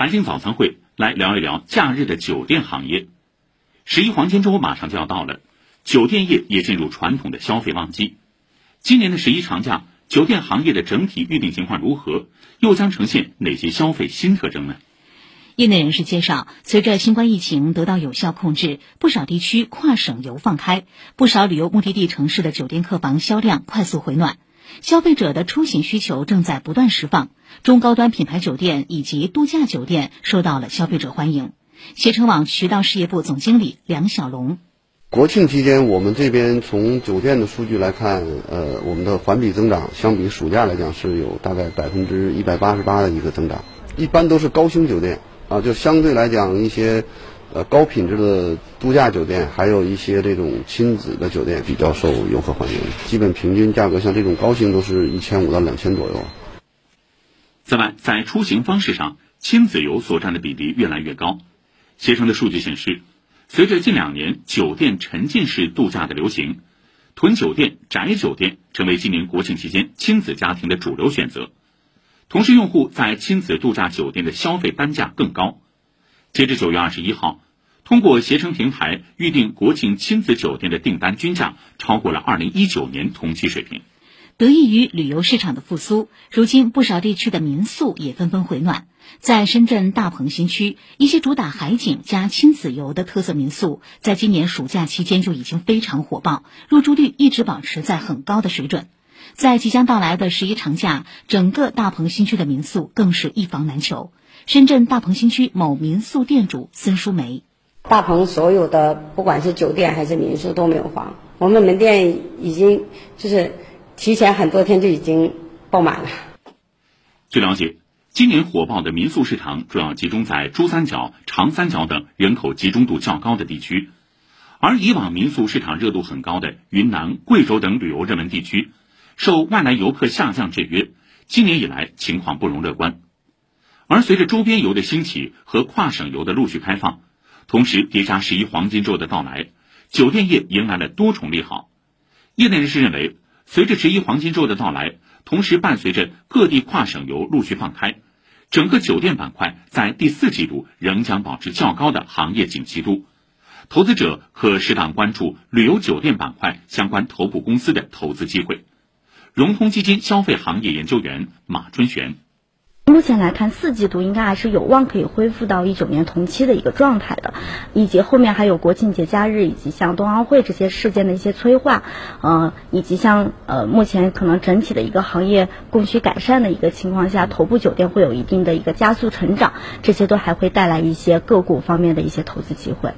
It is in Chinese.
财经早餐会来聊一聊假日的酒店行业。十一黄金周马上就要到了，酒店业也进入传统的消费旺季。今年的十一长假，酒店行业的整体预订情况如何？又将呈现哪些消费新特征呢？业内人士介绍，随着新冠疫情得到有效控制，不少地区跨省游放开，不少旅游目的地城市的酒店客房销量快速回暖，消费者的出行需求正在不断释放，中高端品牌酒店以及度假酒店受到了消费者欢迎。携程网渠道事业部总经理梁小龙：国庆期间，我们这边从酒店的数据来看，呃，我们的环比增长相比暑假来讲是有大概百分之一百八十八的一个增长，一般都是高星酒店。啊，就相对来讲，一些呃高品质的度假酒店，还有一些这种亲子的酒店比较受游客欢迎。基本平均价格，像这种高星都是一千五到两千左右。此外，在出行方式上，亲子游所占的比例越来越高。携程的数据显示，随着近两年酒店沉浸式度假的流行，囤酒店、宅酒店成为今年国庆期间亲子家庭的主流选择。同时，用户在亲子度假酒店的消费单价更高。截至九月二十一号，通过携程平台预订国庆亲子酒店的订单均价超过了二零一九年同期水平。得益于旅游市场的复苏，如今不少地区的民宿也纷纷回暖。在深圳大鹏新区，一些主打海景加亲子游的特色民宿，在今年暑假期间就已经非常火爆，入住率一直保持在很高的水准。在即将到来的十一长假，整个大鹏新区的民宿更是一房难求。深圳大鹏新区某民宿店主孙淑梅：大鹏所有的不管是酒店还是民宿都没有房，我们门店已经就是提前很多天就已经爆满了。据了解，今年火爆的民宿市场主要集中在珠三角、长三角等人口集中度较高的地区，而以往民宿市场热度很高的云南、贵州等旅游热门地区。受外来游客下降制约，今年以来情况不容乐观。而随着周边游的兴起和跨省游的陆续开放，同时叠加十一黄金周的到来，酒店业迎来了多重利好。业内人士认为，随着十一黄金周的到来，同时伴随着各地跨省游陆续放开，整个酒店板块在第四季度仍将保持较高的行业景气度。投资者可适当关注旅游酒店板块相关头部公司的投资机会。融通基金消费行业研究员马春璇：目前来看，四季度应该还是有望可以恢复到一九年同期的一个状态的，以及后面还有国庆节假日以及像冬奥会这些事件的一些催化，呃，以及像呃目前可能整体的一个行业供需改善的一个情况下，头部酒店会有一定的一个加速成长，这些都还会带来一些个股方面的一些投资机会。